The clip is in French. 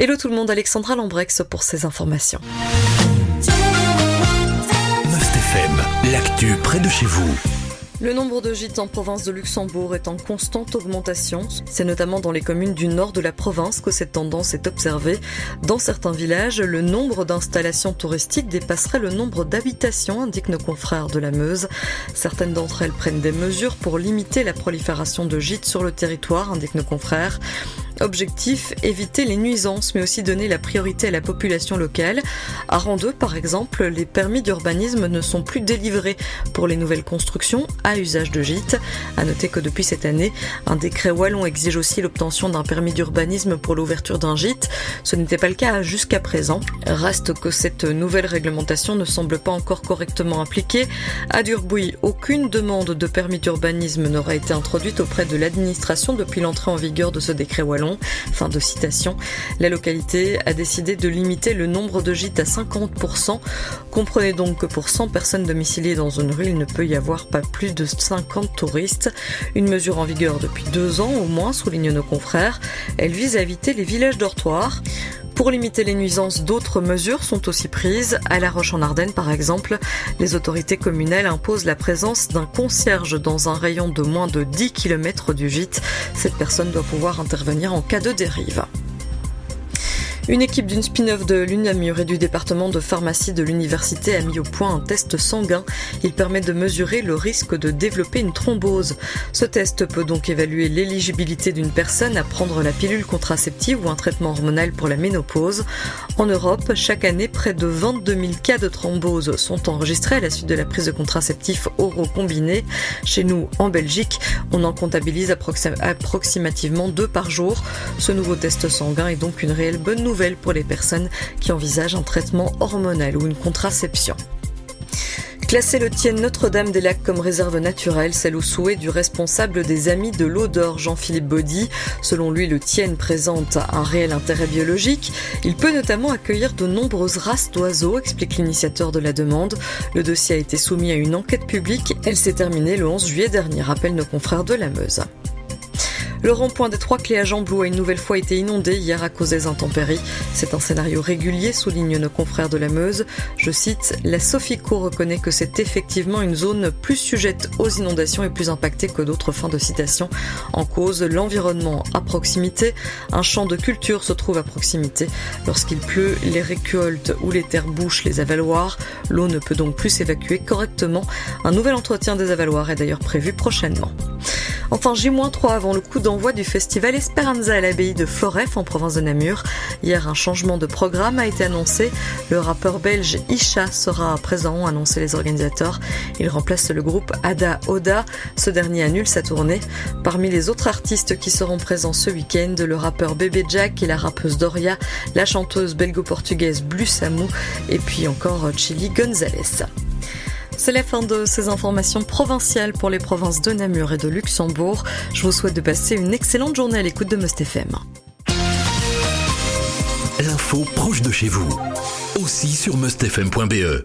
Hello tout le monde, Alexandra Lambrex pour ces informations. FM, l'actu près de chez vous. Le nombre de gîtes en province de Luxembourg est en constante augmentation. C'est notamment dans les communes du nord de la province que cette tendance est observée. Dans certains villages, le nombre d'installations touristiques dépasserait le nombre d'habitations, indiquent nos confrères de la Meuse. Certaines d'entre elles prennent des mesures pour limiter la prolifération de gîtes sur le territoire, indiquent nos confrères. Objectif, éviter les nuisances, mais aussi donner la priorité à la population locale. À Randeux, par exemple, les permis d'urbanisme ne sont plus délivrés pour les nouvelles constructions à usage de gîtes. À noter que depuis cette année, un décret wallon exige aussi l'obtention d'un permis d'urbanisme pour l'ouverture d'un gîte. Ce n'était pas le cas jusqu'à présent. Reste que cette nouvelle réglementation ne semble pas encore correctement appliquée. À Durbouy, aucune demande de permis d'urbanisme n'aura été introduite auprès de l'administration depuis l'entrée en vigueur de ce décret wallon. Fin de citation. La localité a décidé de limiter le nombre de gîtes à 50%. Comprenez donc que pour 100 personnes domiciliées dans une rue, il ne peut y avoir pas plus de 50 touristes. Une mesure en vigueur depuis deux ans au moins, soulignent nos confrères. Elle vise à éviter les villages dortoirs. Pour limiter les nuisances, d'autres mesures sont aussi prises. À La Roche-en-Ardenne, par exemple, les autorités communales imposent la présence d'un concierge dans un rayon de moins de 10 km du gîte. Cette personne doit pouvoir intervenir en cas de dérive. Une équipe d'une spin-off de l'UNAMUR et du département de pharmacie de l'université a mis au point un test sanguin. Il permet de mesurer le risque de développer une thrombose. Ce test peut donc évaluer l'éligibilité d'une personne à prendre la pilule contraceptive ou un traitement hormonal pour la ménopause. En Europe, chaque année, près de 22 000 cas de thrombose sont enregistrés à la suite de la prise de contraceptifs oraux combinés. Chez nous, en Belgique, on en comptabilise approximativement deux par jour. Ce nouveau test sanguin est donc une réelle bonne nouvelle pour les personnes qui envisagent un traitement hormonal ou une contraception. Classer le Tienne Notre-Dame-des-Lacs comme réserve naturelle, c'est le souhait du responsable des Amis de l'eau Jean-Philippe Baudy. Selon lui, le Tienne présente un réel intérêt biologique. Il peut notamment accueillir de nombreuses races d'oiseaux, explique l'initiateur de la demande. Le dossier a été soumis à une enquête publique. Elle s'est terminée le 11 juillet dernier, rappellent nos confrères de la Meuse. Le rond-point des Trois Clés à Jamblou a une nouvelle fois été inondé hier à cause des intempéries. C'est un scénario régulier, soulignent nos confrères de la Meuse. Je cite, la Sofico reconnaît que c'est effectivement une zone plus sujette aux inondations et plus impactée que d'autres fins de citation. En cause, l'environnement à proximité. Un champ de culture se trouve à proximité. Lorsqu'il pleut, les récoltes ou les terres bouchent les avaloirs. L'eau ne peut donc plus s'évacuer correctement. Un nouvel entretien des avaloirs est d'ailleurs prévu prochainement. Enfin, J-3 avant le coup d'envoi du festival Esperanza à l'abbaye de Floref en province de Namur. Hier, un changement de programme a été annoncé. Le rappeur belge Isha sera présent, annoncé les organisateurs. Il remplace le groupe Ada Oda. Ce dernier annule sa tournée. Parmi les autres artistes qui seront présents ce week-end, le rappeur Bébé Jack et la rappeuse Doria, la chanteuse belgo-portugaise Blussamou et puis encore Chili Gonzalez. C'est la fin de ces informations provinciales pour les provinces de Namur et de Luxembourg. Je vous souhaite de passer une excellente journée à l'écoute de Must FM. L'info proche de chez vous, aussi sur mustfm.be.